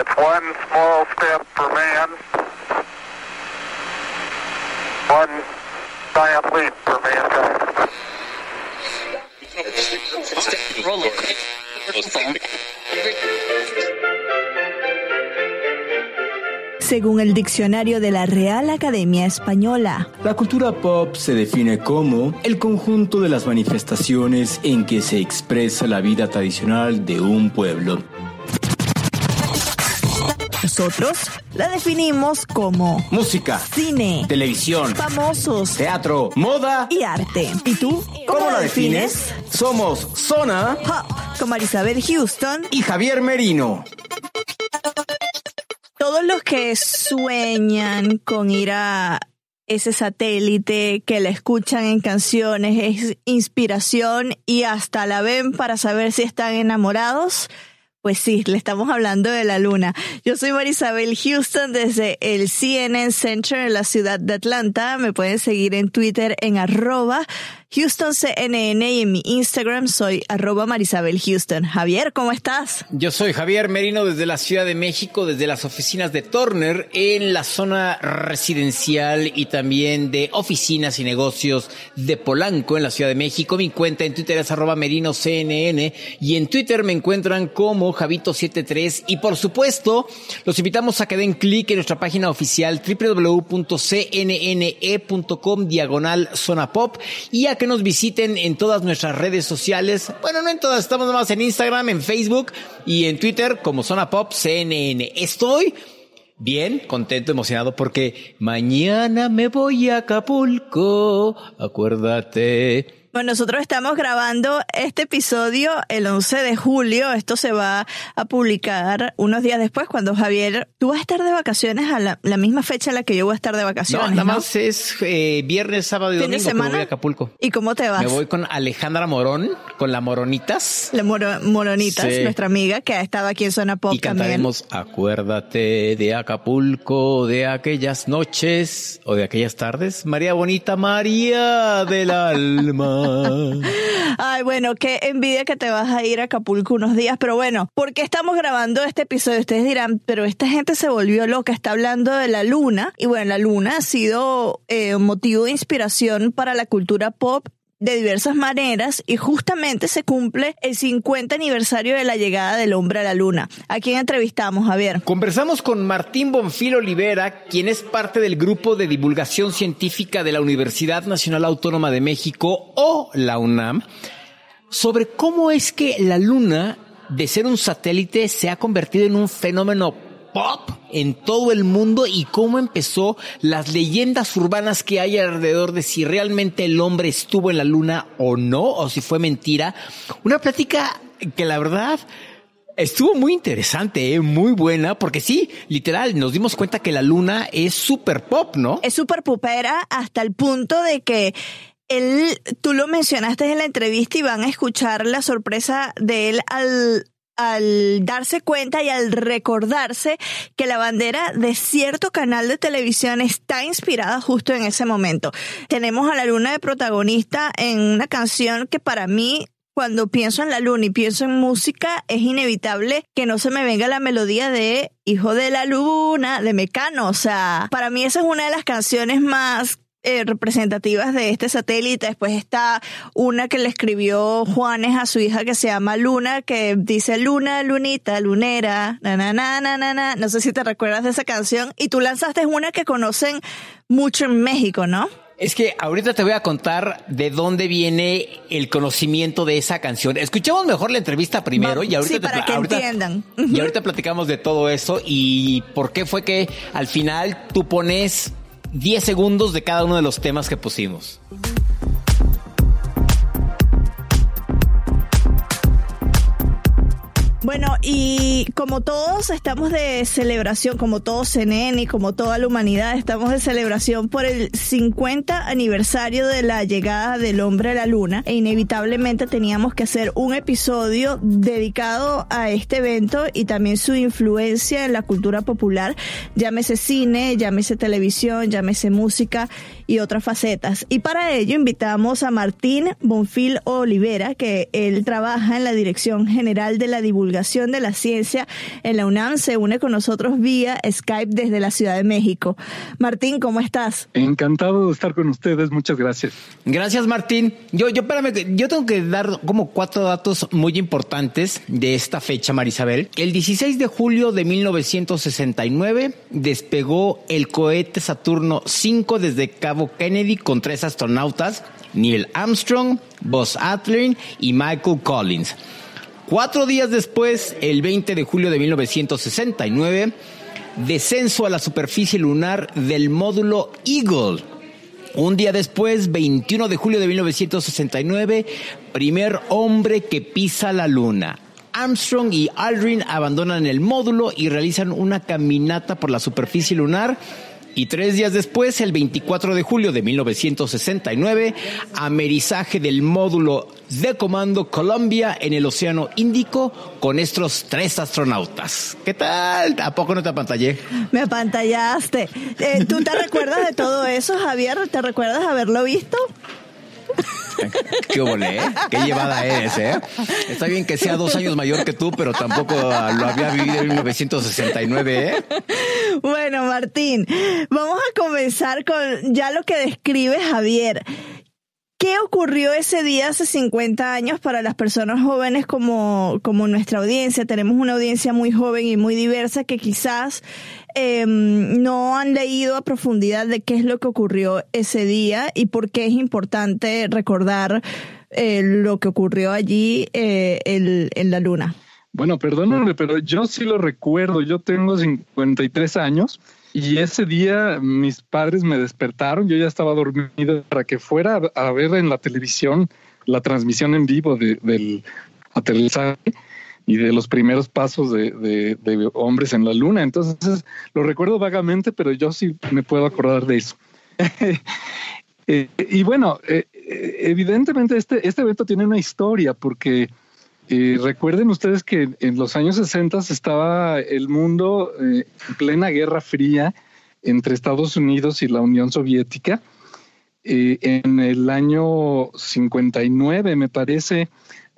It's one small step for man, one giant leap for mankind. Según el diccionario de la Real Academia Española, La cultura pop se define como el conjunto de las manifestaciones en que se expresa la vida tradicional de un pueblo. Nosotros la definimos como Música, cine, televisión, famosos teatro, moda. y arte. ¿Y tú? ¿Cómo la defines? Somos Zona Hop, con Marisabel Houston. y Javier Merino. Todos los que sueñan con ir a ese satélite, que la escuchan en canciones, es inspiración y hasta la ven para saber si están enamorados. Pues sí, le estamos hablando de la luna. Yo soy Marisabel Houston desde el CNN Center en la ciudad de Atlanta. Me pueden seguir en Twitter en arroba HoustonCNN y en mi Instagram soy arroba Marisabel Houston. Javier, ¿cómo estás? Yo soy Javier Merino desde la Ciudad de México, desde las oficinas de Turner en la zona residencial y también de oficinas y negocios de Polanco en la Ciudad de México. Mi cuenta en Twitter es arroba Merino CNN y en Twitter me encuentran como Javito73 y por supuesto los invitamos a que den clic en nuestra página oficial www.cnne.com diagonal zona pop y a que nos visiten en todas nuestras redes sociales. Bueno, no en todas, estamos nomás en Instagram, en Facebook y en Twitter como Zona Pop CNN. Estoy bien, contento, emocionado porque mañana me voy a Acapulco. Acuérdate. Bueno, nosotros estamos grabando este episodio el 11 de julio. Esto se va a publicar unos días después cuando Javier, tú vas a estar de vacaciones a la, la misma fecha en la que yo voy a estar de No, vacaciones. nada ¿no? más es eh, viernes, sábado y ¿Fin de domingo me semana? voy a Acapulco. ¿Y cómo te vas? Me voy con Alejandra Morón, con la Moronitas. La Moro- Moronitas, Sí. nuestra amiga que ha estado aquí en Zona Pop Y también. cantaremos Acuérdate de Acapulco, de aquellas noches o de aquellas tardes. María Bonita, María del alma. Ay, bueno, qué envidia que te vas a ir a Acapulco unos días, pero bueno, ¿por qué estamos grabando este episodio? Ustedes dirán, pero esta gente se volvió loca, está hablando de la luna, y bueno, la luna ha sido eh, motivo de inspiración para la cultura pop de diversas maneras y justamente se cumple el 50 aniversario de la llegada del hombre a la luna. ¿A quién entrevistamos, Javier? Conversamos con Martín Bonfil Olivera, quien es parte del grupo de divulgación científica de la Universidad Nacional Autónoma de México o la UNAM, sobre cómo es que la Luna, de ser un satélite, se ha convertido en un fenómeno pop en todo el mundo y cómo empezó las leyendas urbanas que hay alrededor de si realmente el hombre estuvo en la luna o no, o si fue mentira. Una plática que la verdad Estuvo muy interesante, ¿eh? muy buena, porque sí, literal, nos dimos cuenta que la luna es super pop, ¿no? es súper pupera hasta el punto de que él, tú lo mencionaste en la entrevista y van a escuchar la sorpresa de él al al darse cuenta y al recordarse que la bandera de cierto canal de televisión está inspirada justo en ese momento. Tenemos a la luna de protagonista en una canción que para mí cuando pienso en la luna y pienso en música, es inevitable que no se me venga la melodía de Hijo de la Luna, de Mecano. O sea, para mí esa es una de las canciones más eh, representativas de este satélite. Después está una que le escribió Juanes a su hija que se llama Luna, que dice Luna, Lunita, Lunera, na, na, na, na, na, na. No sé si te recuerdas de esa canción. Y tú lanzaste una que conocen mucho en México, ¿no? Es que ahorita te voy a contar de dónde viene el conocimiento de esa canción. Escuchemos mejor la entrevista primero y ahorita sí, para que entiendan. Y ahorita platicamos de todo eso y por qué fue que al final tú pones 10 segundos de cada uno de los temas que pusimos. Bueno, y como todos estamos de celebración, como todo CNN y como toda la humanidad, estamos de celebración por el 50 aniversario de la llegada del hombre a la luna e inevitablemente teníamos que hacer un episodio dedicado a este evento y también su influencia en la cultura popular, llámese cine, llámese televisión, llámese música y otras facetas. Y para ello invitamos a Martín Bonfil Olivera, que él trabaja en la Dirección General de la Divulgación de la Ciencia en la UNAM. Se une con nosotros vía Skype desde la Ciudad de México. Martín, ¿cómo estás? Encantado de estar con ustedes. Muchas gracias. Gracias, Martín. Yo, yo, espérame, yo tengo que dar como cuatro datos muy importantes de esta fecha, Marisabel. El 16 de julio de 1969 despegó el cohete Saturno 5 desde Cabo Kennedy con tres astronautas, Neil Armstrong, Buzz Aldrin y Michael Collins. Cuatro días después, el 20 de julio de 1969, descenso a la superficie lunar del módulo Eagle. Un día después, 21 de julio de 1969, primer hombre que pisa la luna. Armstrong y Aldrin abandonan el módulo y realizan una caminata por la superficie lunar y tres días después, el 24 de julio de 1969, amerizaje del módulo de comando Columbia en el Océano Índico con estos tres astronautas. ¿Qué tal? ¿A poco no te apantallé? Me apantallaste. Eh, ¿Tú te recuerdas de todo eso, Javier? ¿Te recuerdas haberlo visto? ¿Qué volé? ¿Qué llevada eres, eh? Está bien que sea dos años mayor que tú, pero tampoco lo había vivido en 1969, ¿eh? Bueno, Martín, vamos a comenzar con ya lo que describe Javier. ¿Qué ocurrió ese día hace 50 años para las personas jóvenes como, como nuestra audiencia? Tenemos una audiencia muy joven y muy diversa que quizás eh, no han leído a profundidad de qué es lo que ocurrió ese día y por qué es importante recordar eh, lo que ocurrió allí eh, en la luna. Bueno, perdóname, pero yo sí lo recuerdo. Yo tengo 53 años y ese día mis padres me despertaron. Yo ya estaba dormido para que fuera a ver en la televisión la transmisión en vivo de, del aterrizaje y de los primeros pasos de, de, hombres en la luna. Entonces lo recuerdo vagamente, pero yo sí me puedo acordar de eso. Eh, y bueno, eh, evidentemente este, este evento tiene una historia porque recuerden ustedes que en los años 60 estaba el mundo eh, en plena guerra fría entre Estados Unidos y la Unión Soviética. Eh, en el año 59, me parece,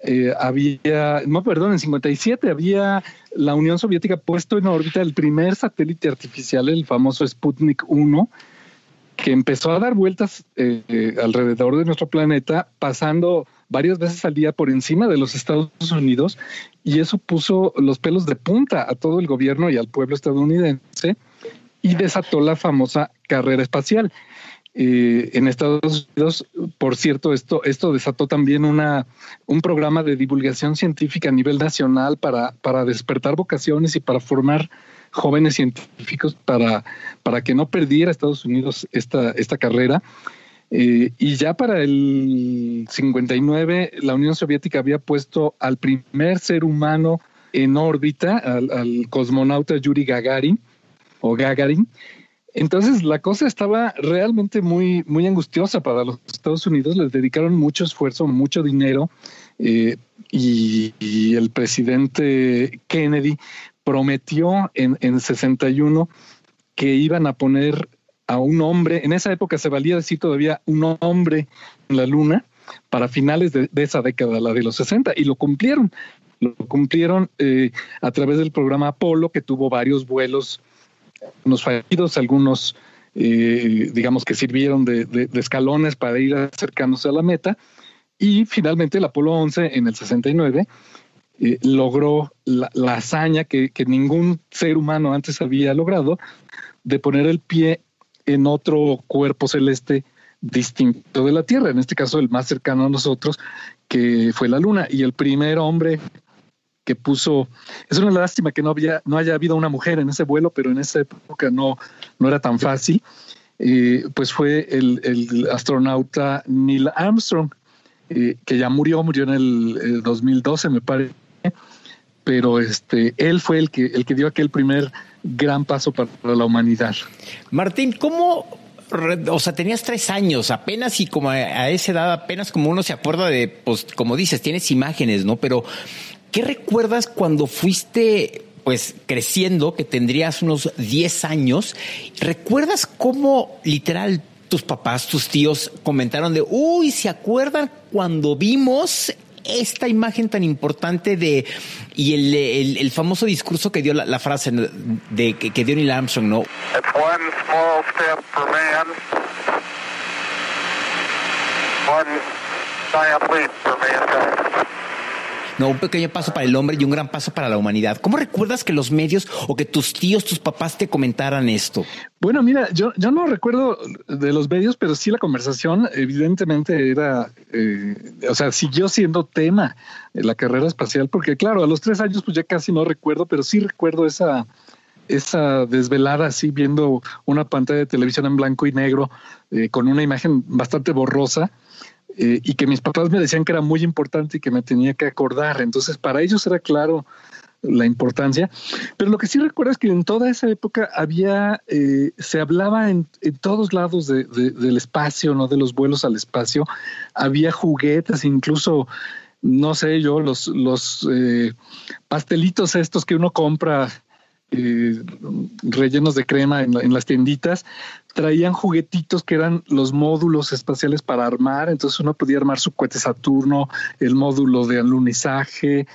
eh, había, no, perdón, en 57 había la Unión Soviética puesto en órbita el primer satélite artificial, el famoso Sputnik 1, que empezó a dar vueltas alrededor de nuestro planeta, pasando varias veces al día por encima de los Estados Unidos y eso puso los pelos de punta a todo el gobierno y al pueblo estadounidense y desató la famosa carrera espacial. Eh, en Estados Unidos, por cierto, esto, desató también una, un programa de divulgación científica a nivel nacional para, para despertar vocaciones y para formar jóvenes científicos para, para que no perdiera Estados Unidos esta, esta carrera. Eh, y ya para el 59, la Unión Soviética había puesto al primer ser humano en órbita, al, cosmonauta Yuri Gagarin, o Gagarin. Entonces la cosa estaba realmente muy, muy angustiosa para los Estados Unidos. Les dedicaron mucho esfuerzo, mucho dinero. Eh, y, el presidente Kennedy prometió en, en 61 que iban a poner a un hombre, en esa época se valía decir todavía un hombre en la luna para finales de, esa década, la de los 60, y lo cumplieron. Lo cumplieron eh, a través del programa Apolo, que tuvo varios vuelos, unos fallidos, algunos eh, digamos que sirvieron de, escalones para ir acercándose a la meta. Y finalmente el Apolo 11 en el 69 eh, logró la, hazaña que, ningún ser humano antes había logrado de poner el pie en otro cuerpo celeste distinto de la Tierra, en este caso el más cercano a nosotros, que fue la Luna. Y el primer hombre que puso, es una lástima que no había, no haya habido una mujer en ese vuelo, pero en esa época no, no era tan fácil. Eh, pues fue el, astronauta Neil Armstrong, eh, que ya murió, murió en el, 2012, me parece, pero este, él fue el que, el que dio aquel primer gran paso para la humanidad. Martín, ¿cómo o sea, tenías tres años apenas y como a, esa edad apenas como uno se acuerda de, pues, como dices, tienes imágenes, ¿no? Pero, ¿qué recuerdas cuando fuiste, pues, creciendo, que tendrías unos 10 años? ¿Recuerdas cómo literal tus papás, tus tíos comentaron de, uy, ¿se acuerdan cuando vimos esta imagen tan importante de y el, el, famoso discurso que dio la, frase de que, que, dio Neil Armstrong, ¿no? One giant leap for. No, un pequeño paso para el hombre y un gran paso para la humanidad. ¿Cómo recuerdas que los medios o que tus tíos, tus papás te comentaran esto? Bueno, mira, yo, yo no recuerdo de los medios, pero sí la conversación evidentemente era, eh, o sea, siguió siendo tema la carrera espacial, porque claro, a los tres años pues ya casi no recuerdo, pero sí recuerdo esa, esa desvelada así viendo una pantalla de televisión en blanco y negro eh, con una imagen bastante borrosa eh, y que mis papás me decían que era muy importante y que me tenía que acordar. Entonces, para ellos era claro la importancia. Pero lo que sí recuerdo es que en toda esa época había, eh, se hablaba en, todos lados del espacio, ¿no? De los vuelos al espacio. Había juguetes, incluso, no sé yo, los, los eh, pastelitos estos que uno compra eh, rellenos de crema en, las tienditas, traían juguetitos que eran los módulos espaciales para armar, entonces uno podía armar su cohete Saturno, el módulo de alunizaje,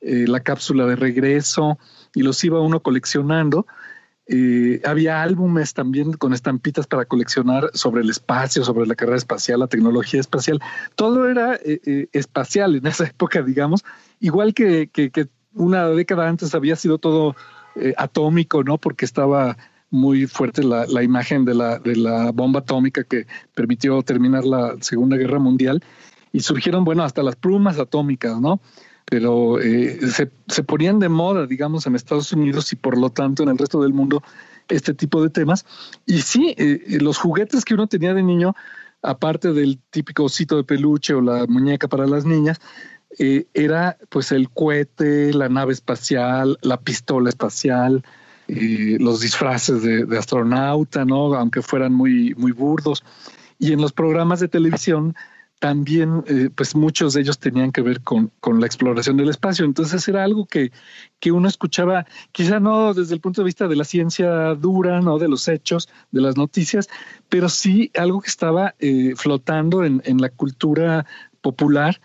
eh, la cápsula de regreso, y los iba uno coleccionando. Eh, había álbumes también con estampitas para coleccionar sobre el espacio, sobre la carrera espacial, la tecnología espacial. Todo era espacial en esa época, digamos, igual que una década antes había sido todo eh, atómico, ¿no? Porque estaba muy fuerte la, imagen de la, bomba atómica que permitió terminar la Segunda Guerra Mundial y surgieron, bueno, hasta las plumas atómicas, ¿no? Pero eh, se, se, ponían de moda, digamos, en Estados Unidos y por lo tanto en el resto del mundo este tipo de temas. Y sí, eh, los juguetes que uno tenía de niño, aparte del típico osito de peluche o la muñeca para las niñas, eh, era pues el cohete, la nave espacial, la pistola espacial, eh, los disfraces de, astronauta, ¿no? Aunque fueran muy, muy burdos. Y en los programas de televisión también, eh, pues muchos de ellos tenían que ver con, con, la exploración del espacio. Entonces era algo que, que uno escuchaba, quizá no desde el punto de vista de la ciencia dura, ¿no? De los hechos, de las noticias, pero sí algo que estaba flotando en, en la cultura popular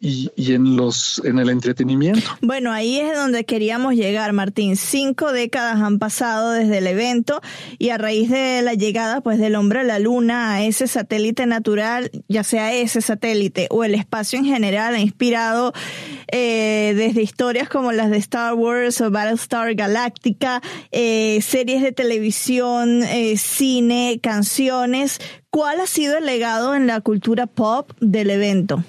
y, en los en el entretenimiento. Bueno, ahí es donde queríamos llegar, Martín. Cinco décadas han pasado desde el evento y a raíz de la llegada pues del hombre a la luna a ese satélite natural, ya sea ese satélite o el espacio en general, ha inspirado eh, desde historias como las de Star Wars o Battlestar Galactica, eh, series de televisión, eh, cine, canciones. ¿Cuál ha sido el legado en la cultura pop del evento?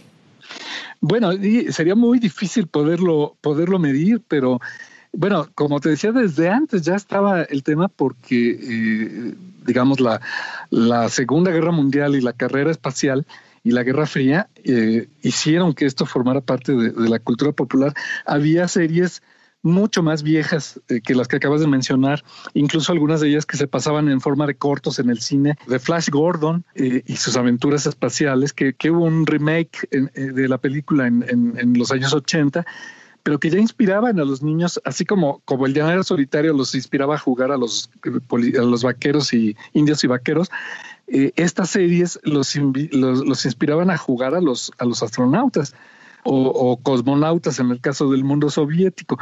Bueno, sería muy difícil poderlo, poderlo medir, pero bueno, como te decía, desde antes ya estaba el tema porque, eh, digamos, la, la, Segunda Guerra Mundial y la carrera espacial y la Guerra Fría eh, hicieron que esto formara parte de, la cultura popular. Había series mucho más viejas eh, que las que acabas de mencionar, incluso algunas de ellas que se pasaban en forma de cortos en el cine, de Flash Gordon eh, y sus aventuras espaciales, que, hubo un remake eh, de la película en, en, los años 80 pero que ya inspiraban a los niños, así como, como el llanero solitario los inspiraba a jugar a los, a los vaqueros y indios y vaqueros, estas series los, los, los, inspiraban a jugar a los, a los astronautas o, cosmonautas en el caso del mundo soviético.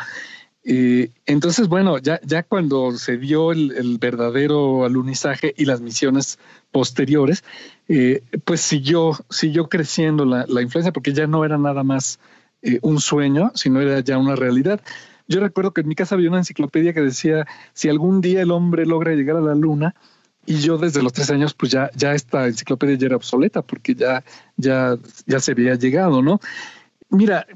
Eh, entonces, bueno, ya, ya cuando se dio el, verdadero alunizaje y las misiones posteriores, eh, pues siguió, siguió creciendo la, la, influencia porque ya no era nada más eh, un sueño, sino era ya una realidad. Yo recuerdo que en mi casa había una enciclopedia que decía, si algún día el hombre logra llegar a la luna, y yo desde los tres años, pues ya, ya esta enciclopedia ya era obsoleta porque ya, ya, ya se había llegado, ¿no? Mira,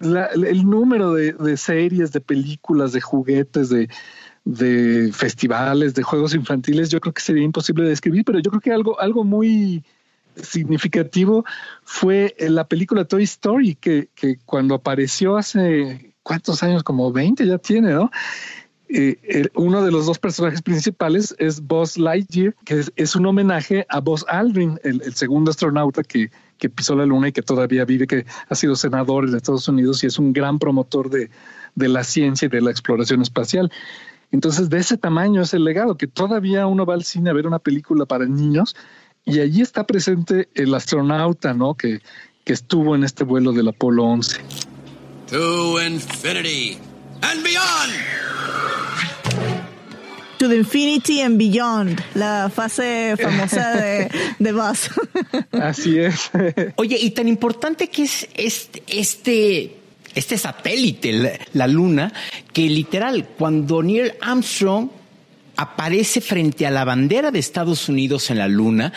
el número de, series, de películas, de juguetes, de, festivales, de juegos infantiles, yo creo que sería imposible de describir, pero yo creo que algo, algo muy significativo fue la película Toy Story, que, que cuando apareció hace cuántos años, como 20 ya tiene, ¿no? Eh, uno de los dos personajes principales es Buzz Lightyear, que es, un homenaje a Buzz Aldrin, el, segundo astronauta que, que, pisó la luna y que todavía vive, que ha sido senador en Estados Unidos y es un gran promotor de, de la ciencia y de la exploración espacial. Entonces, de ese tamaño es el legado, que todavía uno va al cine a ver una película para niños y allí está presente el astronauta, ¿no? Que, que estuvo en este vuelo del Apolo 11. To infinity and beyond. To the Infinity and Beyond, la fase famosa de, de Buzz. Así es. Oye, y tan importante que es este, este, este satélite, la Luna, que literal, cuando Neil Armstrong aparece frente a la bandera de Estados Unidos en la Luna,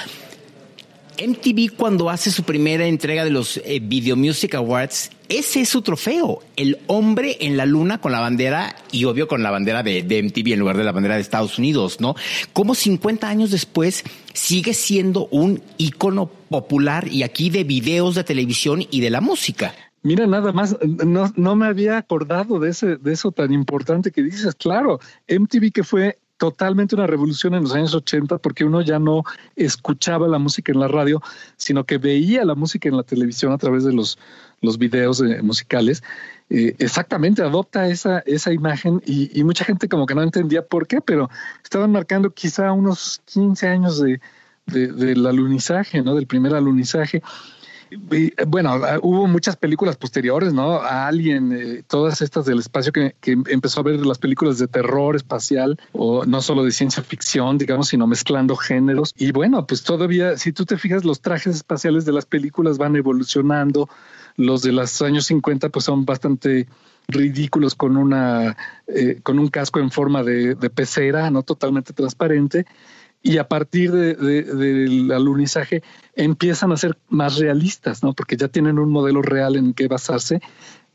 MTV cuando hace su primera entrega de los eh, Video Music Awards, ese es su trofeo, el hombre en la luna con la bandera y obvio con la bandera de, MTV en lugar de la bandera de Estados Unidos, ¿no? Como 50 años después sigue siendo un ícono popular y aquí de videos de televisión y de la música. Mira, nada más, no, no me había acordado de, ese, de eso tan importante que dices. Claro, MTV que fue totalmente una revolución en los años 80 porque uno ya no escuchaba la música en la radio, sino que veía la música en la televisión a través de los, los videos eh, musicales. Exactamente, adopta esa, esa imagen y, mucha gente como que no entendía por qué, pero estaban marcando quizá unos 15 años de, del alunizaje, ¿no? Del primer alunizaje bueno, ah, hubo muchas películas posteriores, ¿no? Alien, eh, todas estas del espacio que, empezó a ver las películas de terror espacial o no solo de ciencia ficción, digamos, sino mezclando géneros. Y bueno, pues todavía, si tú te fijas, los trajes espaciales de las películas van evolucionando. Los de los años 50 pues son bastante ridículos con una eh, con un casco en forma de, de pecera, no totalmente transparente y a partir del alunizaje empiezan a ser más realistas, ¿no? Porque ya tienen un modelo real en que basarse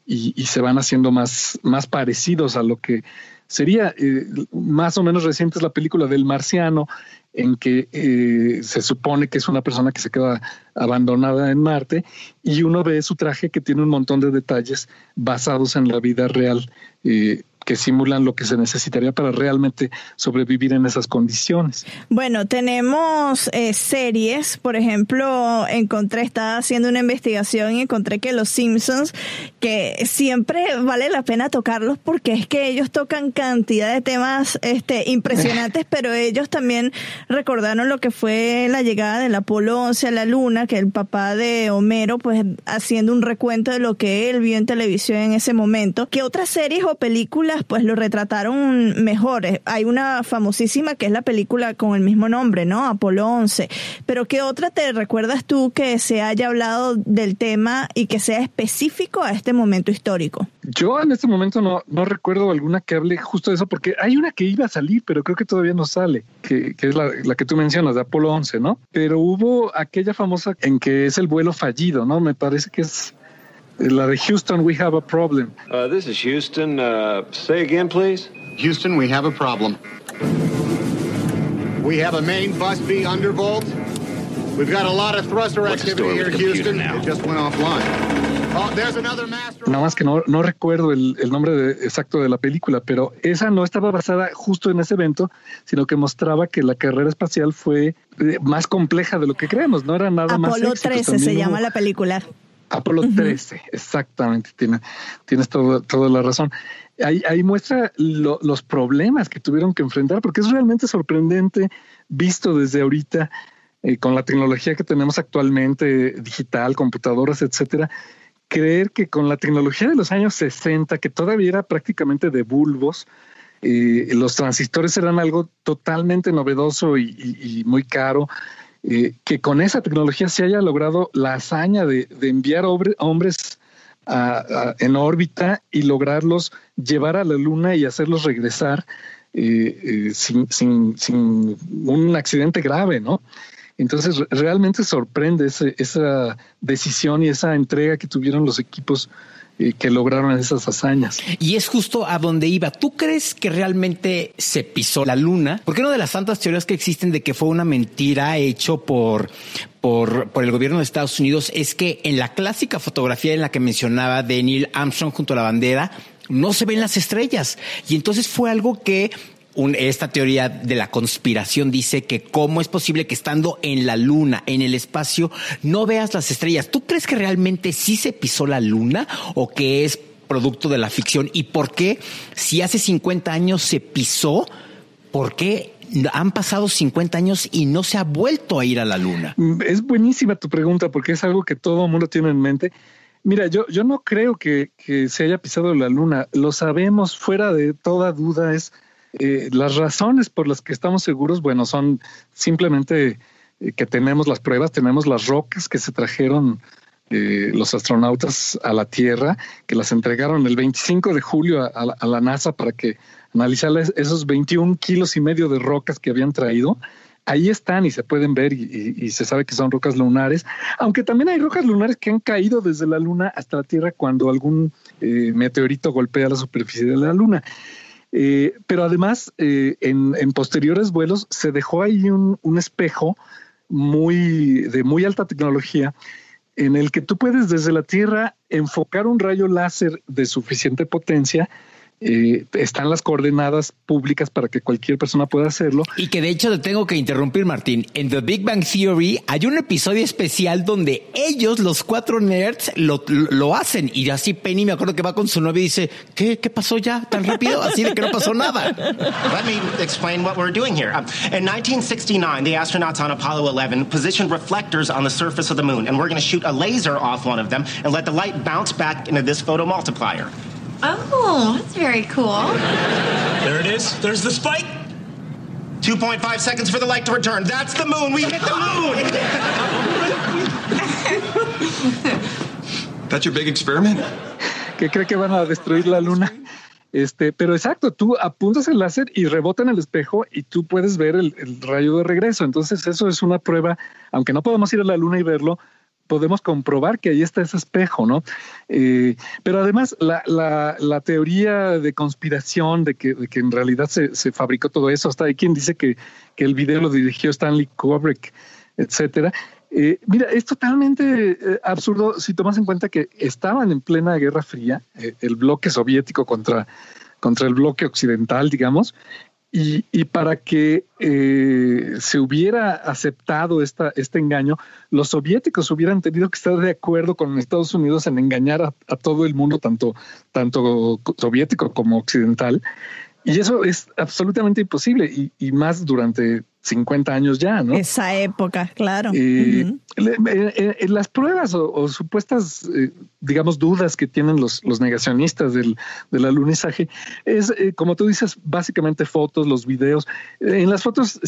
y, se van haciendo más, más parecidos a lo que sería eh, más o menos reciente es la película del marciano en que eh, se supone que es una persona que se queda abandonada en Marte y uno ve su traje que tiene un montón de detalles basados en la vida real eh, que simulan lo que se necesitaría para realmente sobrevivir en esas condiciones. Bueno, tenemos eh, series, por ejemplo, encontré, estaba haciendo una investigación y encontré que Los Simpsons, que siempre vale la pena tocarlos porque es que ellos tocan cantidad de temas este, impresionantes, pero ellos también recordaron lo que fue la llegada del Apolo 11 a la Luna, que el papá de Homero, pues haciendo un recuento de lo que él vio en televisión en ese momento. ¿Qué otras series o películas pues lo retrataron mejor. Eh, hay una famosísima que es la película con el mismo nombre, ¿no? Apolo 11. Pero ¿qué otra te recuerdas tú que se haya hablado del tema y que sea específico a este momento histórico? Yo en este momento no, recuerdo alguna que hable justo de eso, porque hay una que iba a salir, pero creo que todavía no sale, que, que es la, la, que tú mencionas, de Apolo 11, ¿no? Pero hubo aquella famosa en que es el vuelo fallido, ¿no? Me parece que es La de Houston, we have a problem. Uh, this is Houston. Uh, say again, please. Houston, we have a problem. We have a main bus B undervolt. We've got a lot of thruster What's activity here, Houston. Now? It just went offline. Oh, there's another master. Nada más que no, no recuerdo el, el nombre de, exacto de la película, pero esa no estaba basada justo en ese evento, sino que mostraba que la carrera espacial fue eh, más compleja de lo que creemos. No era nada Apolo más. Apolo 13 se llama la película. Apolo 13, exactamente, tiene, tienes todo, toda la razón. Ahí, ahí muestra los problemas que tuvieron que enfrentar, porque es realmente sorprendente visto desde ahorita eh, con la tecnología que tenemos actualmente, digital, computadoras, etcétera, creer que con la tecnología de los años 60, que todavía era prácticamente de bulbos, eh, los transistores eran algo totalmente novedoso y, muy caro, eh, que con esa tecnología se haya logrado la hazaña de, enviar hombres en órbita y lograrlos llevar a la Luna y hacerlos regresar eh, sin, sin, un accidente grave, ¿no? Entonces realmente sorprende esa decisión y esa entrega que tuvieron los equipos eh, que lograron esas hazañas. Y es justo a donde iba. ¿Tú crees que realmente se pisó la luna? Porque una de las tantas teorías que existen de que fue una mentira hecho por, por, por, el gobierno de Estados Unidos es que en la clásica fotografía en la que mencionaba de Neil Armstrong junto a la bandera, no se ven las estrellas. Y entonces fue algo que esta teoría de la conspiración dice que cómo es posible que estando en la luna, en el espacio, no veas las estrellas. ¿Tú crees que realmente sí se pisó la luna o que es producto de la ficción? ¿Y por qué, si hace 50 años se pisó, por qué han pasado 50 años y no se ha vuelto a ir a la luna? Es buenísima tu pregunta porque es algo que todo el mundo tiene en mente. Mira, yo, yo no creo que, que se haya pisado la luna. Lo sabemos fuera de toda duda. Es eh, las razones por las que estamos seguros, bueno, son simplemente eh, que tenemos las pruebas, tenemos las rocas que se trajeron eh, los astronautas a la Tierra, que las entregaron el 25 de julio a, la NASA para que analizara esos 21 kilos y medio de rocas que habían traído. Ahí están y se pueden ver y, se sabe que son rocas lunares, aunque también hay rocas lunares que han caído desde la Luna hasta la Tierra cuando algún meteorito golpea la superficie de la Luna. Eh, pero además, eh, en, posteriores vuelos se dejó ahí un, un, espejo muy de muy alta tecnología en el que tú puedes desde la Tierra enfocar un rayo láser de suficiente potencia eh, están las coordenadas públicas para que cualquier persona pueda hacerlo. Y que de hecho te tengo que interrumpir, Martín. En The Big Bang Theory hay un episodio especial donde ellos, los cuatro nerds, lo, lo hacen. Y así Penny me acuerdo que va con su novia y dice, ¿qué, qué pasó ya tan rápido? Así de que no pasó nada. Let me explain what we're doing here. Um, in 1969, the astronauts on Apollo 11 positioned reflectors on the surface of the moon, and we're going to shoot a laser off one of them and let the light bounce back into this photomultiplier. Oh, that's very cool. There it is. There's the spike. 2.5 seconds for the light to return. That's the moon. We hit the moon. That's your big experiment? ¿Qué cree que van a destruir la luna? Este, pero exacto, tú apuntas el láser y rebota en el espejo y tú puedes ver el, el, rayo de regreso. Entonces, eso es una prueba, aunque no podemos ir a la luna y verlo, podemos comprobar que ahí está ese espejo, ¿no? Eh, pero además la, la, teoría de conspiración de que, de que en realidad se, se, fabricó todo eso, hasta hay quien dice que, que el video lo dirigió Stanley Kubrick, etcétera. Eh, mira, es totalmente eh, absurdo si tomas en cuenta que estaban en plena Guerra Fría, el bloque soviético contra, contra el bloque occidental, digamos, y, para que eh, se hubiera aceptado esta, este engaño, los soviéticos hubieran tenido que estar de acuerdo con Estados Unidos en engañar a, todo el mundo, tanto, tanto soviético como occidental. Y eso es absolutamente imposible, y más durante 50 años ya, ¿no? Esa época, claro. Eh, las pruebas o, supuestas, eh, digamos, dudas que tienen los, los negacionistas del, del alunizaje es, como tú dices, básicamente fotos, los videos. En las fotos,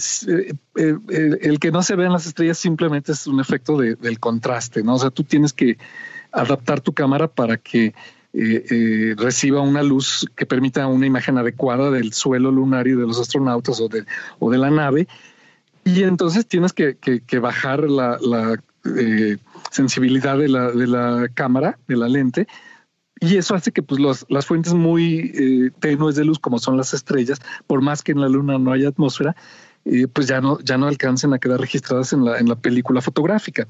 el que no se vean las estrellas simplemente es un efecto del contraste, ¿no? O sea, tú tienes que adaptar tu cámara para que reciba una luz que permita una imagen adecuada del suelo lunar y de los astronautas o de, o de la nave y entonces tienes que, bajar la, eh, sensibilidad de la, de la, cámara, de la lente, y eso hace que pues, las fuentes muy eh, tenues de luz, como son las estrellas, por más que en la Luna no haya atmósfera, eh, pues ya no, ya no alcancen a quedar registradas en la, en la película fotográfica.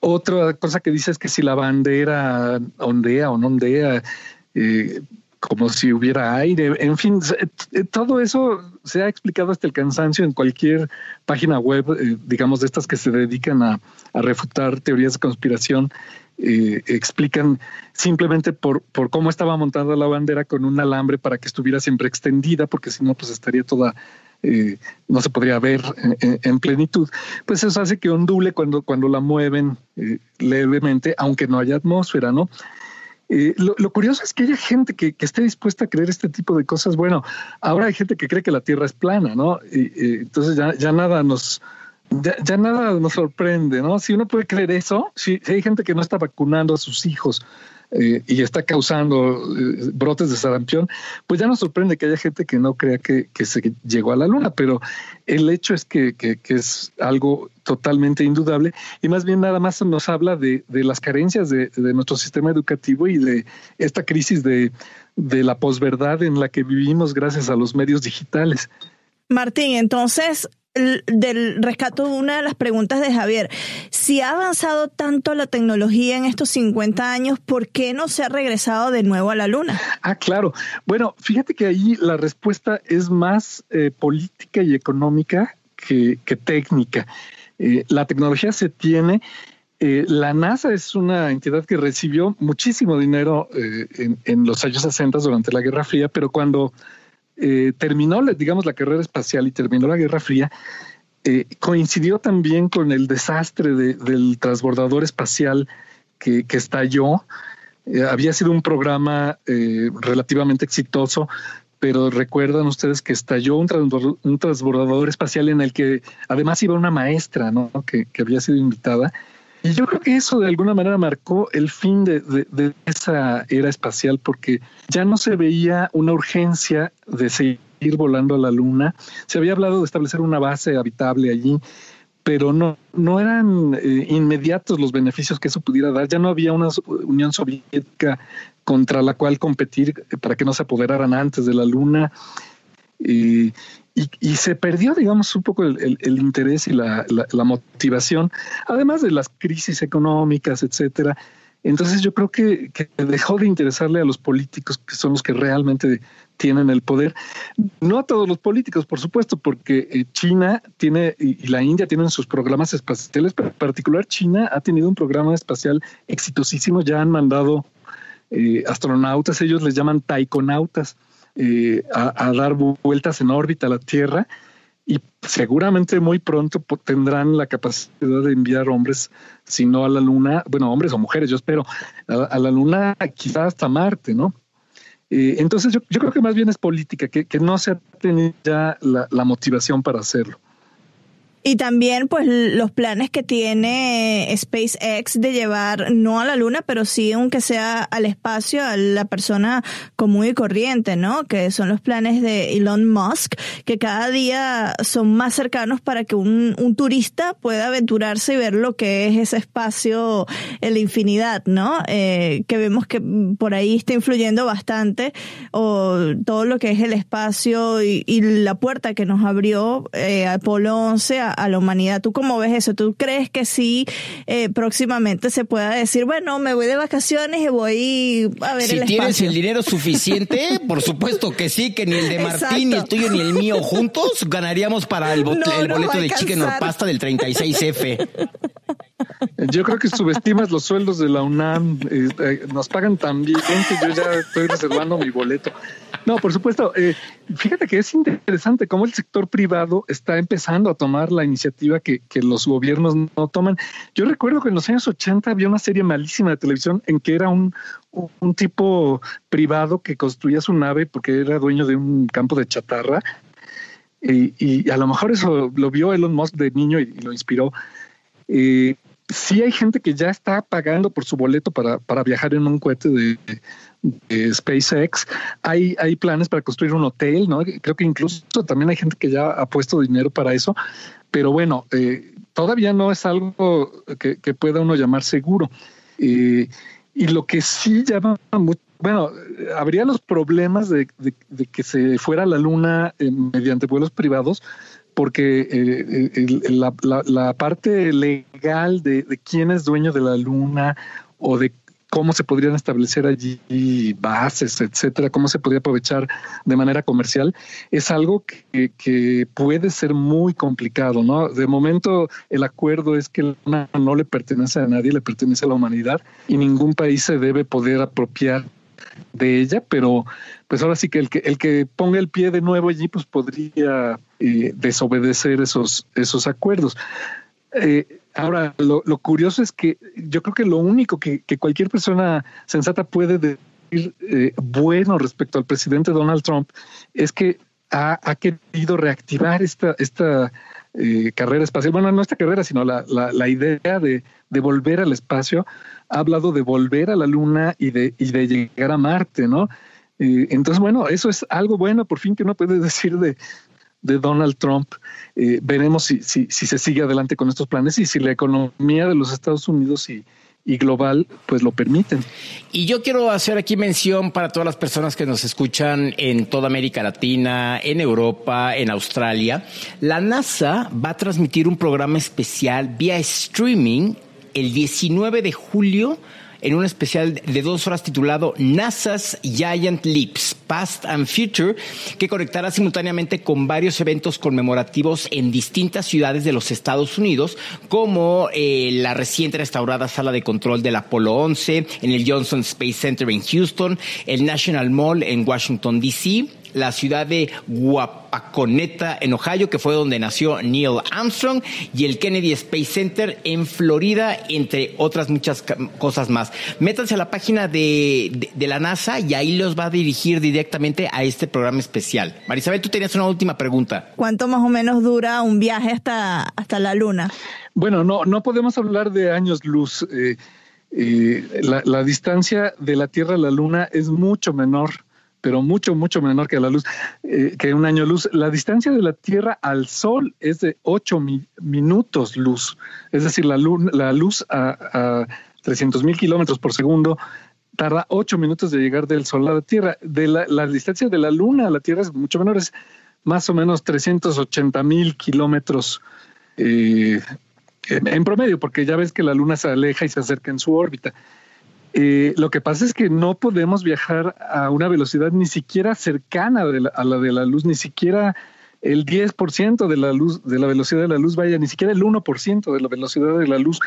otra cosa que dice es que si la bandera ondea o no ondea, como si hubiera aire, en fin, todo eso se ha explicado hasta el cansancio en cualquier página web, eh, digamos, de estas que se dedican a, refutar teorías de conspiración, eh, explican simplemente por, por cómo estaba montada la bandera con un alambre para que estuviera siempre extendida, porque si no, pues estaría toda eh, no se podría ver en, plenitud, pues eso hace que ondule cuando, cuando la mueven eh, levemente, aunque no haya atmósfera, ¿no? Eh, lo, curioso es que haya gente que, esté dispuesta a creer este tipo de cosas. Bueno, ahora hay gente que cree que la Tierra es plana, ¿no? Y, entonces ya, ya, nada nos ya, nada nos sorprende, ¿no? Si uno puede creer eso, si hay gente que no está vacunando a sus hijos eh, y está causando eh, brotes de sarampión, pues ya nos sorprende que haya gente que no crea que, se llegó a la luna, pero el hecho es que, es algo totalmente indudable y más bien nada más nos habla de, las carencias de, nuestro sistema educativo y de esta crisis de, de la posverdad en la que vivimos gracias a los medios digitales. Martín, entonces del rescato de una de las preguntas de Javier. Si ha avanzado tanto la tecnología en estos 50 años, ¿por qué no se ha regresado de nuevo a la Luna? Ah, claro. Bueno, fíjate que ahí la respuesta es más eh, política y económica que, técnica. Eh, la tecnología se tiene. Eh, la NASA es una entidad que recibió muchísimo dinero en, los años 60 durante la Guerra Fría, pero cuando eh, terminó, digamos, la carrera espacial y terminó la Guerra Fría, eh, coincidió también con el desastre del transbordador espacial que, estalló. Eh, había sido un programa relativamente exitoso, pero recuerdan ustedes que estalló un, transbordador, espacial en el que además iba una maestra, ¿no? que había sido invitada y yo creo que eso de alguna manera marcó el fin de, esa era espacial porque ya no se veía una urgencia de seguir volando a la Luna. Se había hablado de establecer una base habitable allí, pero no, no eran eh, inmediatos los beneficios que eso pudiera dar. Ya no había una Unión Soviética contra la cual competir para que no se apoderaran antes de la Luna. Y, y, se perdió, digamos, un poco el, interés y la, motivación, además de las crisis económicas, etcétera. Entonces yo creo que, dejó de interesarle a los políticos, que son los que realmente tienen el poder. No a todos los políticos, por supuesto, porque eh, China tiene y la India tienen sus programas espaciales, pero en particular China ha tenido un programa espacial exitosísimo, ya han mandado eh, astronautas, ellos les llaman taikonautas eh, a, dar vueltas en órbita a la Tierra y seguramente muy pronto tendrán la capacidad de enviar hombres, si no a la Luna, bueno, hombres o mujeres, yo espero, a, la Luna, quizás hasta Marte, ¿no? Eh, entonces yo, creo que más bien es política, que, no se ha tenido ya la motivación para hacerlo. Y también, pues, los planes que tiene SpaceX de llevar no a la Luna, pero sí, aunque sea al espacio, a la persona común y corriente, ¿no? Que son los planes de Elon Musk, que cada día son más cercanos para que un, un turista pueda aventurarse y ver lo que es ese espacio en la infinidad, ¿no? Eh, que vemos que por ahí está influyendo bastante, o todo lo que es el espacio y, y la puerta que nos abrió eh, Apolo 11 a, la humanidad. ¿Tú cómo ves eso? ¿Tú crees que sí eh, próximamente se pueda decir, bueno, me voy de vacaciones y voy a ver si tienes el dinero suficiente, por supuesto que sí, que ni el de Martín, ni el tuyo, ni el mío juntos ganaríamos para el, boleto de Chicken or Pasta del 36F. Yo creo que subestimas los sueldos de la UNAM. Eh, nos pagan tan bien que yo ya estoy reservando mi boleto. No, por supuesto. Eh, fíjate que es interesante cómo el sector privado está empezando a tomar la iniciativa que, los gobiernos no toman. Yo recuerdo que en los años 80 había una serie malísima de televisión en que era un, un tipo privado que construía su nave porque era dueño de un campo de chatarra. Y, a lo mejor eso lo vio Elon Musk de niño y, lo inspiró. Eh, sí hay gente que ya está pagando por su boleto para, para viajar en un cohete de, SpaceX. Hay, hay planes para construir un hotel, ¿no? Creo que incluso también hay gente que ya ha puesto dinero para eso. Pero bueno, eh, todavía no es algo que, pueda uno llamar seguro. Eh, y lo que sí llama mucho, bueno, habría los problemas de, que se fuera a la luna eh, mediante vuelos privados, porque eh, la, parte legal de, quién es dueño de la luna o de cómo se podrían establecer allí bases, etcétera, cómo se podría aprovechar de manera comercial, es algo que, puede ser muy complicado, ¿no? De momento el acuerdo es que la luna no le pertenece a nadie, le pertenece a la humanidad y ningún país se debe poder apropiar de ella, pero pues ahora sí que el que el que ponga el pie de nuevo allí, pues podría eh, desobedecer esos esos acuerdos. Eh, ahora, lo, curioso es que yo creo que lo único que, cualquier persona sensata puede decir eh, bueno respecto al presidente Donald Trump es que ha, ha querido reactivar esta, esta eh, carrera espacial, bueno, no esta carrera, sino la, la, idea de, de, volver al espacio, ha hablado de volver a la Luna y de, y de llegar a Marte, ¿no? Entonces, bueno, eso es algo bueno, por fin, que uno puede decir de, de Donald Trump. Eh, veremos si, si, si, se sigue adelante con estos planes y si la economía de los Estados Unidos y, y global pues lo permiten. Y yo quiero hacer aquí mención para todas las personas que nos escuchan en toda América Latina, en Europa, en Australia. La NASA va a transmitir un programa especial vía streaming el 19 de julio en un especial de dos horas titulado NASA's Giant Leaps, Past and Future, que conectará simultáneamente con varios eventos conmemorativos en distintas ciudades de los Estados Unidos, como eh, la reciente restaurada sala de control del Apolo 11, en el Johnson Space Center en Houston, el National Mall en Washington, D.C., la ciudad de Guapaconeta, en Ohio, que fue donde nació Neil Armstrong, y el Kennedy Space Center en Florida, entre otras muchas cosas más. Métanse a la página de, la NASA y ahí los va a dirigir directamente a este programa especial. Marisabel, tú tenías una última pregunta. ¿Cuánto más o menos dura un viaje hasta, hasta la Luna? Bueno, no, no podemos hablar de años luz. Eh, eh, la, la distancia de la Tierra a la Luna es mucho menor pero mucho, mucho menor que la luz, eh, que un año luz. La distancia de la Tierra al Sol es de 8 minutos luz, es decir, la luz, la luz a, a 300 mil kilómetros por segundo tarda 8 minutos de llegar del Sol a la Tierra. De la, distancia de la Luna a la Tierra es mucho menor, es más o menos 380 mil kilómetros eh, en promedio, porque ya ves que la Luna se aleja y se acerca en su órbita. Eh, lo que pasa es que no podemos viajar a una velocidad ni siquiera cercana a la de la luz, ni siquiera el 10% de la luz, de la velocidad de la luz, vaya, ni siquiera el 1% de la velocidad de la luz.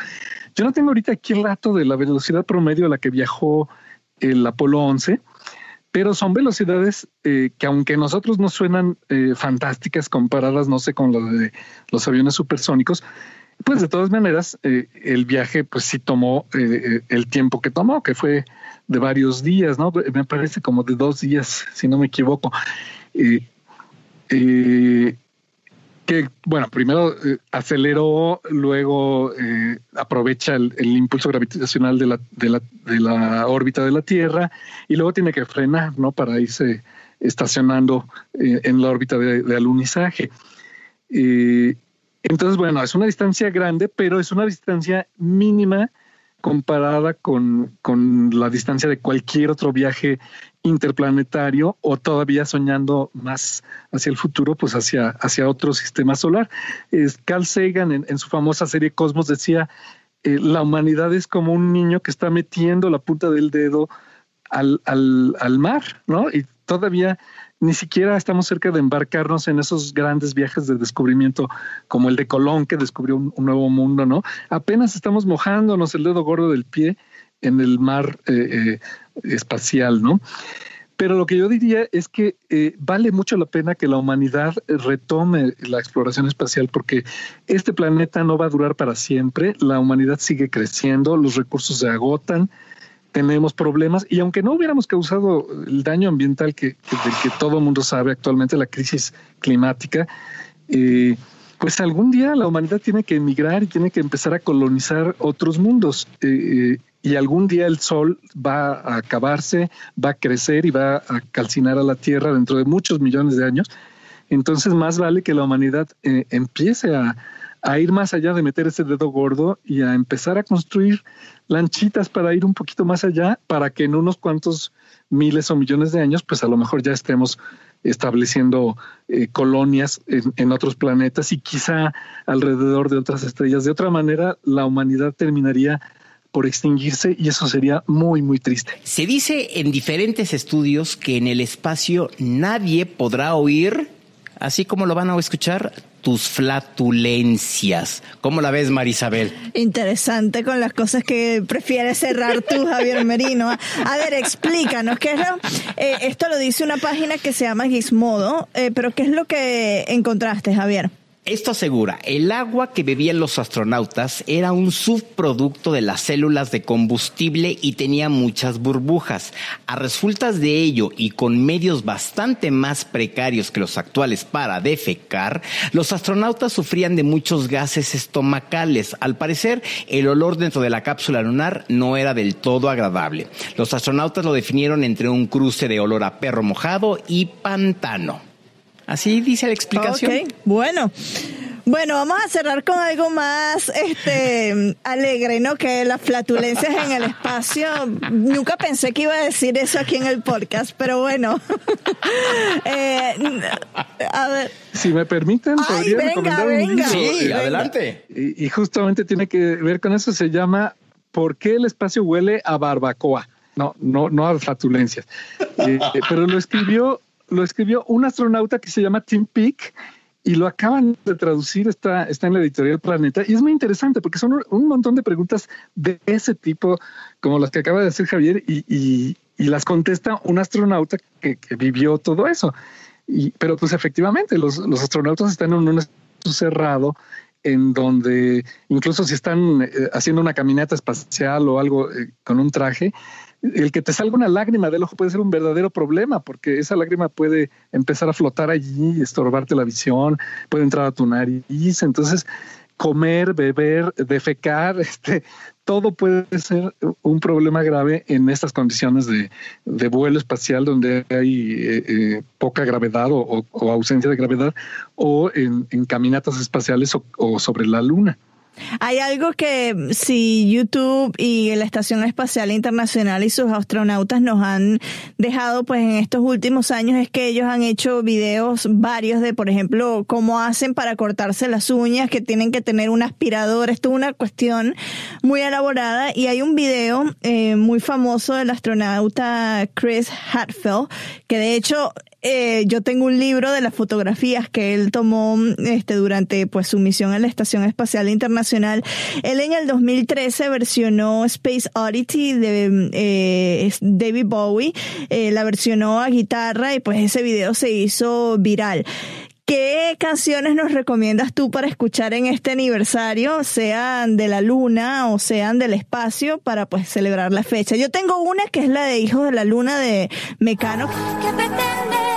Yo no tengo ahorita aquí el dato de la velocidad promedio a la que viajó el Apolo 11, pero son velocidades eh, que aunque a nosotros nos suenan eh, fantásticas comparadas, no sé, con las de los aviones supersónicos, pues de todas maneras, eh, el viaje pues sí tomó eh, eh, el tiempo que tomó, que fue de varios días, ¿no? Me parece como de dos días, si no me equivoco. que, bueno, primero aceleró, luego aprovecha el, impulso gravitacional de la, órbita de la Tierra y luego tiene que frenar, ¿no? Para irse estacionando en la órbita de, de alunizaje. Entonces, bueno, es una distancia grande, pero es una distancia mínima comparada con, con, la distancia de cualquier otro viaje interplanetario o todavía soñando más hacia el futuro, pues hacia, hacia otro sistema solar. Es Carl Sagan en, su famosa serie Cosmos decía, eh, la humanidad es como un niño que está metiendo la punta del dedo al, al, al mar, ¿no? Y todavía ni siquiera estamos cerca de embarcarnos en esos grandes viajes de descubrimiento como el de Colón que descubrió un, nuevo mundo, ¿no? Apenas estamos mojándonos el dedo gordo del pie en el mar eh, eh, espacial, ¿no? Pero lo que yo diría es que eh, vale mucho la pena que la humanidad retome la exploración espacial porque este planeta no va a durar para siempre, la humanidad sigue creciendo, los recursos se agotan, tenemos problemas y aunque no hubiéramos causado el daño ambiental que, del que todo el mundo sabe actualmente, la crisis climática, eh, pues algún día la humanidad tiene que emigrar y tiene que empezar a colonizar otros mundos. Eh, eh, y algún día el sol va a acabarse, va a crecer y va a calcinar a la Tierra dentro de muchos millones de años. Entonces más vale que la humanidad empiece a, a ir más allá de meter ese dedo gordo y a empezar a construir lanchitas para ir un poquito más allá, para que en unos cuantos miles o millones de años, pues a lo mejor ya estemos estableciendo eh, colonias en, otros planetas y quizá alrededor de otras estrellas. De otra manera, la humanidad terminaría por extinguirse y eso sería muy, muy triste. Se dice en diferentes estudios que en el espacio nadie podrá oír, así como lo van a escuchar, tus flatulencias. ¿Cómo la ves, Marisabel? Interesante con las cosas que prefieres cerrar tú, Javier Merino. A ver, explícanos, ¿qué es lo, eh, esto lo dice una página que se llama Gizmodo, eh, pero ¿qué es lo que encontraste, Javier? Esto asegura, el agua que bebían los astronautas era un subproducto de las células de combustible y tenía muchas burbujas. A resultas de ello y con medios bastante más precarios que los actuales para defecar, los astronautas sufrían de muchos gases estomacales. Al parecer, el olor dentro de la cápsula lunar no era del todo agradable. Los astronautas lo definieron entre un cruce de olor a perro mojado y pantano. Así dice la explicación. Ok, bueno. Bueno, vamos a cerrar con algo más este alegre, ¿no? Que las flatulencias en el espacio. Nunca pensé que iba a decir eso aquí en el podcast, pero bueno. eh, a ver. Si me permiten, podría recomendar un libro. Sí, adelante. Y, y, justamente tiene que ver con eso. Se llama ¿Por qué el espacio huele a barbacoa? No, no, no a flatulencias. Eh, pero lo escribió lo escribió un astronauta que se llama Tim Peake y lo acaban de traducir, está, está en la editorial Planeta y es muy interesante porque son un montón de preguntas de ese tipo como las que acaba de hacer Javier y, y, las contesta un astronauta que, vivió todo eso. Y, pero pues efectivamente los, los astronautas están en un espacio cerrado en donde incluso si están eh, haciendo una caminata espacial o algo eh, con un traje, el que te salga una lágrima del ojo puede ser un verdadero problema porque esa lágrima puede empezar a flotar allí, estorbarte la visión, puede entrar a tu nariz. Entonces, comer, beber, defecar, este, todo puede ser un problema grave en estas condiciones de, vuelo espacial donde hay eh, eh, poca gravedad o, ausencia de gravedad o en, caminatas espaciales o sobre la luna. Hay algo que si YouTube y la Estación Espacial Internacional y sus astronautas nos han dejado pues en estos últimos años es que ellos han hecho videos varios de, por ejemplo, cómo hacen para cortarse las uñas, que tienen que tener un aspirador. Esto es una cuestión muy elaborada y hay un video eh, muy famoso del astronauta Chris Hadfield, que de hecho eh, yo tengo un libro de las fotografías que él tomó este, durante pues, su misión en la Estación Espacial Internacional. Él en el 2013 versionó Space Oddity de eh, David Bowie, eh, la versionó a guitarra y pues ese video se hizo viral. ¿Qué canciones nos recomiendas tú para escuchar en este aniversario, sean de la luna o sean del espacio, para pues celebrar la fecha? Yo tengo una que es la de Hijos de la Luna de Mecano. ¿Qué pretendes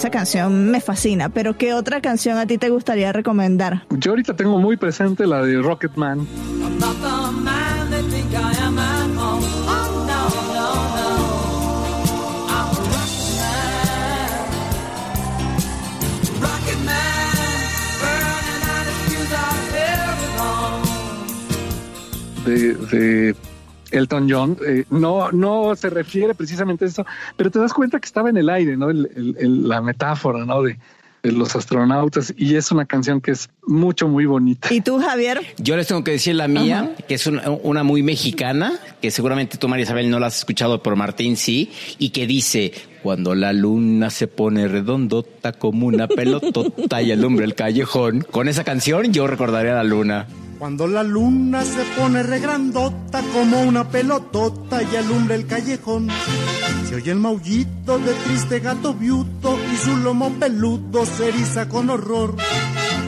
esa canción me fascina, pero ¿qué otra canción a ti te gustaría recomendar? Yo ahorita tengo muy presente la de Rocketman. De, de Elton John, eh, no, no se refiere precisamente a eso, pero te das cuenta que estaba en el aire, ¿no? la metáfora, ¿no? De, los astronautas y es una canción que es mucho, muy bonita. ¿Y tú, Javier? Yo les tengo que decir la mía, que es una, muy mexicana, que seguramente tú, María Isabel, no la has escuchado, por Martín sí, y que dice, cuando la luna se pone redondota como una pelotota y alumbra el callejón. Con esa canción yo recordaré a la luna. Cuando la luna se pone regrandota como una pelotota y alumbra el callejón, se oye el maullito de triste gato viuto y su lomo peludo se eriza con horror.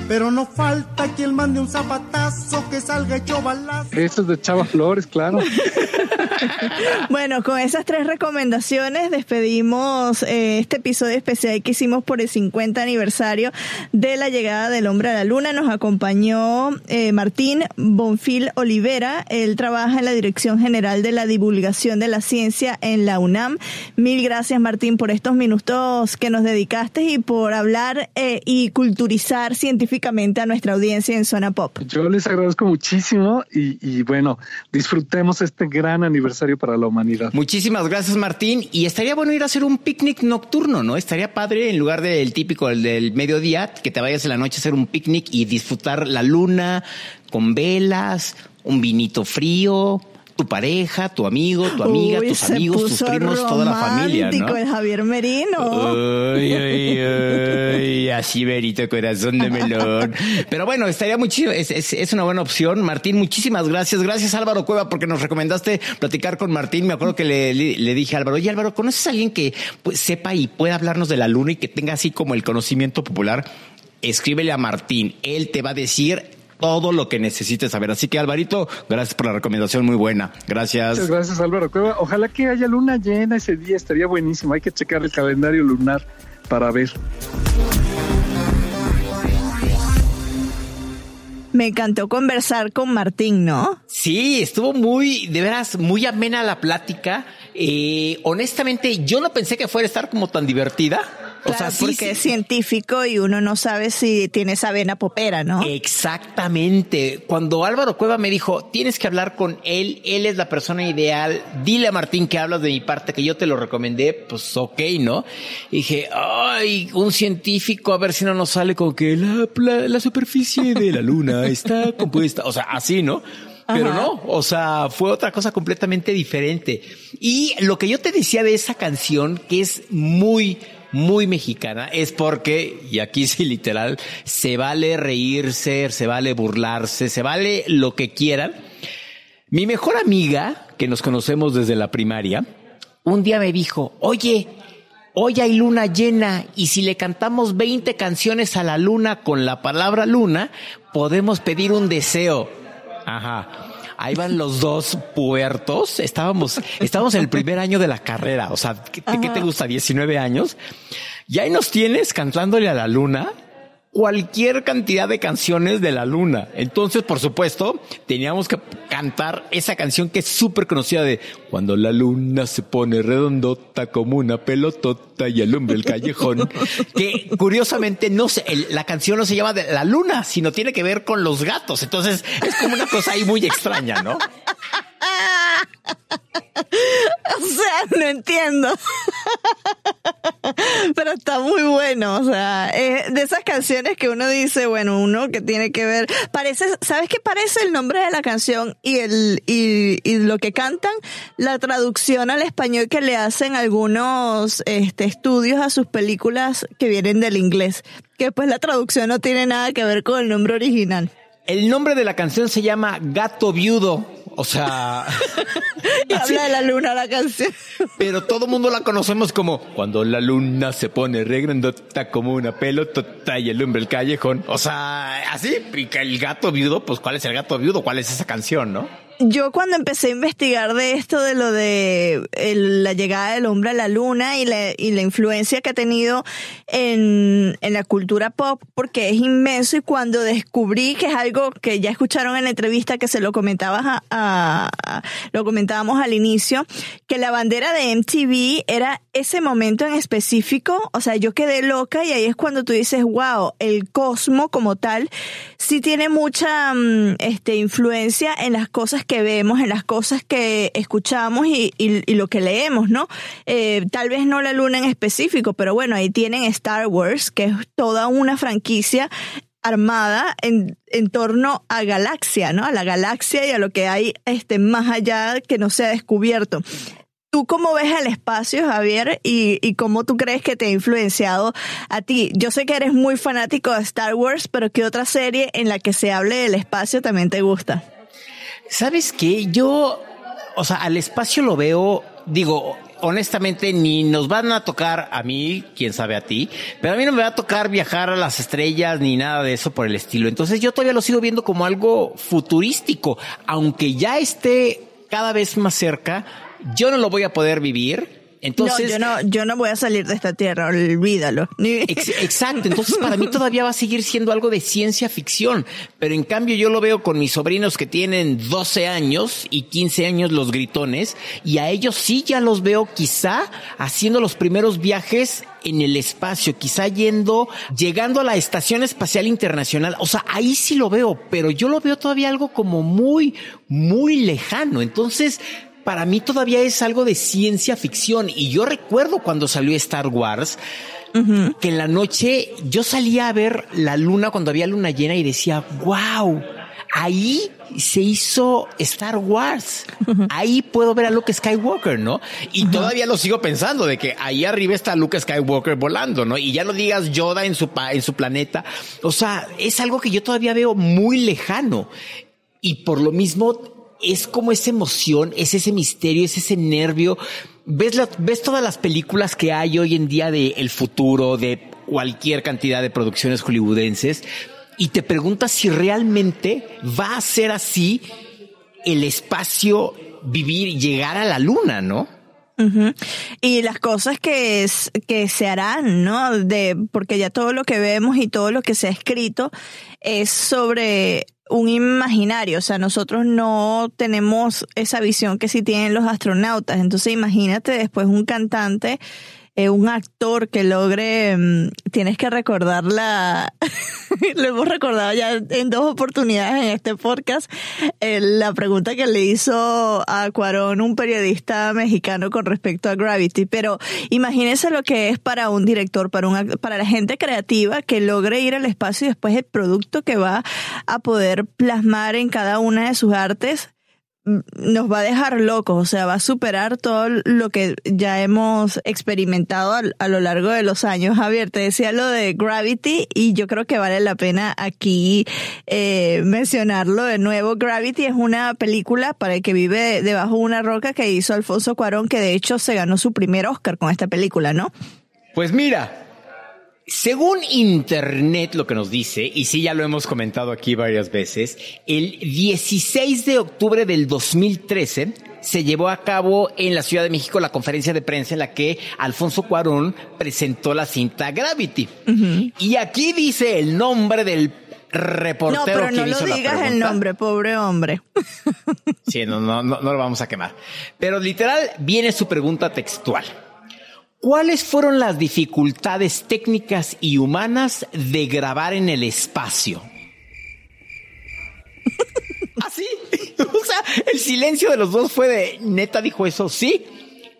Pero no falta quien mande un zapatazo que salga hecho balazo. Eso es de Chava Flores, claro. bueno, con esas tres recomendaciones despedimos eh, este episodio especial que hicimos por el 50 aniversario de la llegada del hombre a la luna. Nos acompañó eh, Martín Bonfil Olivera. Él trabaja en la Dirección General de la Divulgación de la Ciencia en la UNAM. Mil gracias, Martín, por estos minutos que nos dedicaste y por hablar eh, y culturizar científicamente a nuestra audiencia en Zona Pop. Yo les agradezco muchísimo y, y bueno, disfrutemos este gran aniversario aniversario para la humanidad. Muchísimas gracias, Martín. Y estaría bueno ir a hacer un picnic nocturno, ¿no? Estaría padre en lugar del típico el del mediodía, que te vayas en la noche a hacer un picnic y disfrutar la luna con velas, un vinito frío, tu pareja, tu amigo, tu amiga, Uy, tus amigos, tus primos, toda la familia, ¿no? el Javier Merino. Ay, así verito corazón de melón. Pero bueno, estaría muy chido, es, es, es una buena opción. Martín, muchísimas gracias. Gracias Álvaro Cueva porque nos recomendaste platicar con Martín. Me acuerdo que le, le, le dije a Álvaro, oye Álvaro, ¿conoces a alguien que pues, sepa y pueda hablarnos de la luna y que tenga así como el conocimiento popular? Escríbele a Martín, él te va a decir todo lo que necesites saber. Así que Alvarito, gracias por la recomendación muy buena. Gracias. Muchas gracias Álvaro Cueva. Ojalá que haya luna llena ese día, estaría buenísimo. Hay que checar el calendario lunar para ver. Me encantó conversar con Martín, ¿no? Sí, estuvo muy, de veras, muy amena la plática. Eh, honestamente, yo no pensé que fuera a estar como tan divertida. Claro, o sea, porque sí. es científico y uno no sabe si tiene esa vena popera, ¿no? Exactamente. Cuando Álvaro Cueva me dijo, tienes que hablar con él, él es la persona ideal, dile a Martín que hablas de mi parte, que yo te lo recomendé, pues ok, ¿no? Y dije, ay, un científico, a ver si no nos sale con que la, la, la superficie de la luna está compuesta, o sea, así, ¿no? Pero Ajá. no, o sea, fue otra cosa completamente diferente. Y lo que yo te decía de esa canción, que es muy, muy mexicana, es porque, y aquí sí literal, se vale reírse, se vale burlarse, se vale lo que quieran. Mi mejor amiga, que nos conocemos desde la primaria, un día me dijo, oye, hoy hay luna llena y si le cantamos 20 canciones a la luna con la palabra luna, podemos pedir un deseo. Ajá. Ahí van los dos puertos. Estábamos, estábamos en el primer año de la carrera. O sea, ¿qué, qué te gusta? 19 años. Y ahí nos tienes cantándole a la luna cualquier cantidad de canciones de la luna. Entonces, por supuesto, teníamos que cantar esa canción que es súper conocida de Cuando la luna se pone redondota como una pelotota y alumbra el callejón. que curiosamente no se, el- la canción no se llama de la luna, sino tiene que ver con los gatos. Entonces, es como una cosa ahí muy extraña, ¿no? O sea, no entiendo. Pero está muy bueno, o sea, de esas canciones que uno dice, bueno, uno que tiene que ver, parece, ¿sabes qué parece el nombre de la canción y el y, y lo que cantan? La traducción al español que le hacen algunos este, estudios a sus películas que vienen del inglés, que pues la traducción no tiene nada que ver con el nombre original. El nombre de la canción se llama Gato Viudo. O sea, Y habla de la luna la canción. pero todo mundo la conocemos como cuando la luna se pone re grandota como una pelotota y alumbra el callejón. O sea, así, y que el gato viudo, pues ¿cuál es el gato viudo? ¿Cuál es esa canción, no? Yo cuando empecé a investigar de esto, de lo de la llegada del hombre a la luna y la, y la influencia que ha tenido en, la cultura pop, porque es inmenso y cuando descubrí que es algo que ya escucharon en la entrevista que se lo comentabas a, a- a- lo comentábamos al inicio, que la bandera de MTV era ese momento en específico, o sea, yo quedé loca y ahí es cuando tú dices, wow, el cosmo como tal sí tiene mucha mm, este, influencia en las cosas que vemos, en las cosas que escuchamos y lo que leemos, ¿no? Eh, tal vez no la luna en específico, pero bueno, ahí tienen Star Wars, que es toda una franquicia armada en, en torno a galaxia, ¿no? A la galaxia y a lo que hay este, más allá que no se ha descubierto. ¿Tú cómo ves el espacio, Javier? Y, y cómo tú crees que te ha influenciado a ti? Yo sé que eres muy fanático de Star Wars, pero ¿qué otra serie en la que se hable del espacio también te gusta? ¿Sabes qué? Yo, o sea, al espacio lo veo, digo, honestamente, ni nos van a tocar a mí, quién sabe a ti, pero a mí no me va a tocar viajar a las estrellas ni nada de eso por el estilo. Entonces yo todavía lo sigo viendo como algo futurístico, aunque ya esté cada vez más cerca, yo no lo voy a poder vivir. Entonces, no, yo no, yo no voy a salir de esta tierra, olvídalo. Ex- exacto, entonces para mí todavía va a seguir siendo algo de ciencia ficción, pero en cambio yo lo veo con mis sobrinos que tienen 12 años y 15 años los gritones, y a ellos sí ya los veo quizá haciendo los primeros viajes en el espacio, quizá yendo, llegando a la Estación Espacial Internacional, o sea, ahí sí lo veo, pero yo lo veo todavía algo como muy, muy lejano, entonces para mí todavía es algo de ciencia ficción. Y yo recuerdo cuando salió Star Wars, que en la noche yo salía a ver la luna cuando había luna llena y decía, wow, ahí se hizo Star Wars. Ahí puedo ver a Luke Skywalker, ¿no? Y todavía lo sigo pensando de que ahí arriba está Luke Skywalker volando, ¿no? Y ya no digas Yoda en su, en su planeta. O sea, es algo que yo todavía veo muy lejano. Y por lo mismo es como esa emoción, es ese misterio, es ese nervio ves, todas las películas que hay hoy en día de el futuro, de cualquier cantidad de producciones hollywoodenses, y te preguntas si realmente va a ser así el espacio vivir, llegar a la luna, ¿no? Y las cosas que, que se harán, ¿no? De, porque ya todo lo que vemos y todo lo que se ha escrito es sobre un imaginario, o sea, nosotros no tenemos esa visión que sí tienen los astronautas, entonces imagínate después un cantante eh, un actor que logre, mm, tienes que recordarla, lo hemos recordado ya en dos oportunidades en este podcast, la pregunta que le hizo a Cuarón un periodista mexicano con respecto a Gravity, pero imagínese lo que es para un director, para, un, para la gente creativa que logre ir al espacio y después el producto que va a poder plasmar en cada una de sus artes nos va a dejar locos, o sea, va a superar todo lo que ya hemos experimentado a, lo largo de los años. Javier, te decía lo de Gravity y yo creo que vale la pena aquí eh, mencionarlo de nuevo. Gravity es una película para el que vive debajo de una roca que hizo Alfonso Cuarón, que de hecho se ganó su primer Oscar con esta película, ¿no? Pues mira, según Internet lo que nos dice, y sí ya lo hemos comentado aquí varias veces, el 16 de octubre del 2013 se llevó a cabo en la Ciudad de México la conferencia de prensa en la que Alfonso Cuarón presentó la cinta Gravity. Y aquí dice el nombre del reportero no, pero no lo digas el nombre, pobre hombre. sí, no, no, no, no lo vamos a quemar. Pero literal viene su pregunta textual. ¿Cuáles fueron las dificultades técnicas y humanas de grabar en el espacio? ¿Así? ¿Ah, o sea, el silencio de los dos fue de, neta dijo eso, sí.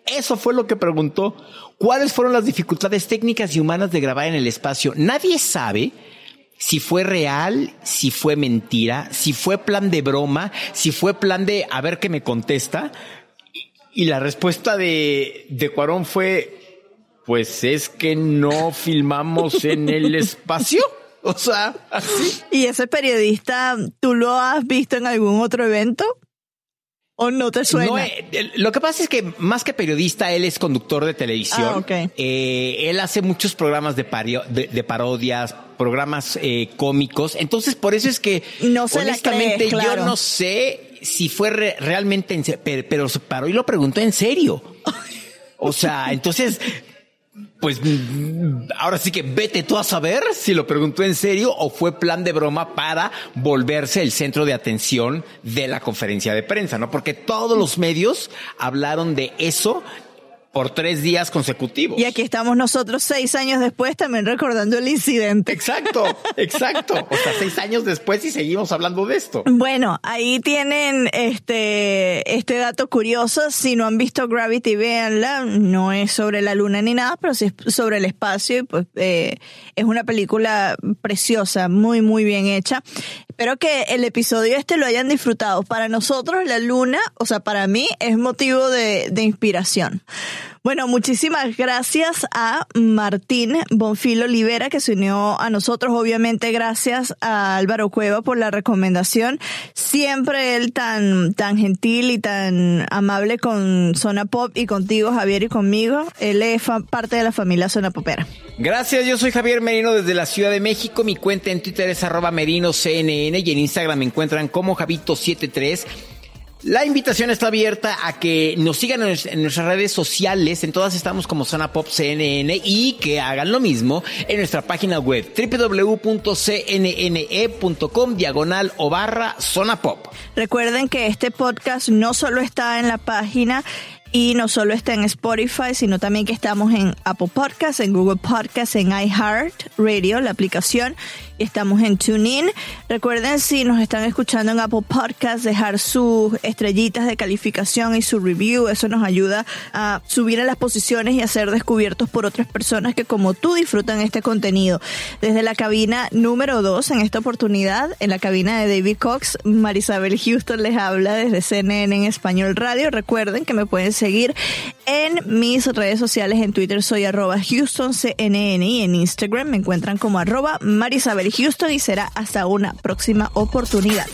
Eso fue lo que preguntó. ¿Cuáles fueron las dificultades técnicas y humanas de grabar en el espacio? Nadie sabe si fue real, si fue mentira, si fue plan de broma, si fue plan de a ver qué me contesta. Y la respuesta de, de Cuarón fue, pues es que no filmamos en el espacio. O sea, así. ¿Y ese periodista, tú lo has visto en algún otro evento? ¿O no te suena? Eh, lo que pasa es que más que periodista, él es conductor de televisión. Ah, eh, él hace muchos programas de, de, parodias, programas eh, cómicos. Entonces, por eso es que, no honestamente, yo no sé si fue realmente, en, pero, pero paró y lo preguntó en serio. O sea, entonces pues ahora sí que vete tú a saber si lo preguntó en serio o fue plan de broma para volverse el centro de atención de la conferencia de prensa, ¿no? Porque todos los medios hablaron de eso por tres días consecutivos. Y aquí estamos nosotros seis años después también recordando el incidente. Exacto, exacto. O sea, seis años después y seguimos hablando de esto. Bueno, ahí tienen este, este dato curioso. Si no han visto Gravity, véanla. No es sobre la luna ni nada, pero sí es sobre el espacio. Y pues eh, es una película preciosa, muy, muy bien hecha. Espero que el episodio este lo hayan disfrutado. Para nosotros, la luna, o sea, para mí es motivo de, de inspiración. Bueno, muchísimas gracias a Martín Bonfil Olivera que se unió a nosotros. Obviamente gracias a Álvaro Cueva por la recomendación. Siempre él tan, tan gentil y tan amable con Zona Pop y contigo, Javier, y conmigo. Él es parte de la familia Zona Popera. Gracias, yo soy Javier Merino desde la Ciudad de México. Mi cuenta en Twitter es arroba merinoCNN y en Instagram me encuentran como Javito73. La invitación está abierta a que nos sigan en nuestras redes sociales, en todas estamos como Zona Pop CNN y que hagan lo mismo en nuestra página web www.cnne.com diagonal o barra Zona Pop. Recuerden que este podcast no solo está en la página y no solo está en Spotify, sino también que estamos en Apple Podcasts, en Google Podcasts, en iHeart Radio, la aplicación estamos en TuneIn. Recuerden si nos están escuchando en Apple Podcasts, dejar sus estrellitas de calificación y su review. Eso nos ayuda a subir a las posiciones y a ser descubiertos por otras personas que como tú disfrutan este contenido. Desde la cabina número 2 en esta oportunidad, en la cabina de David Cox, Marisabel Houston les habla desde CNN en Español Radio. Recuerden que me pueden seguir en mis redes sociales. En Twitter soy arroba HoustonCNN y en Instagram me encuentran como arroba Marisabel Houston y será hasta una próxima oportunidad.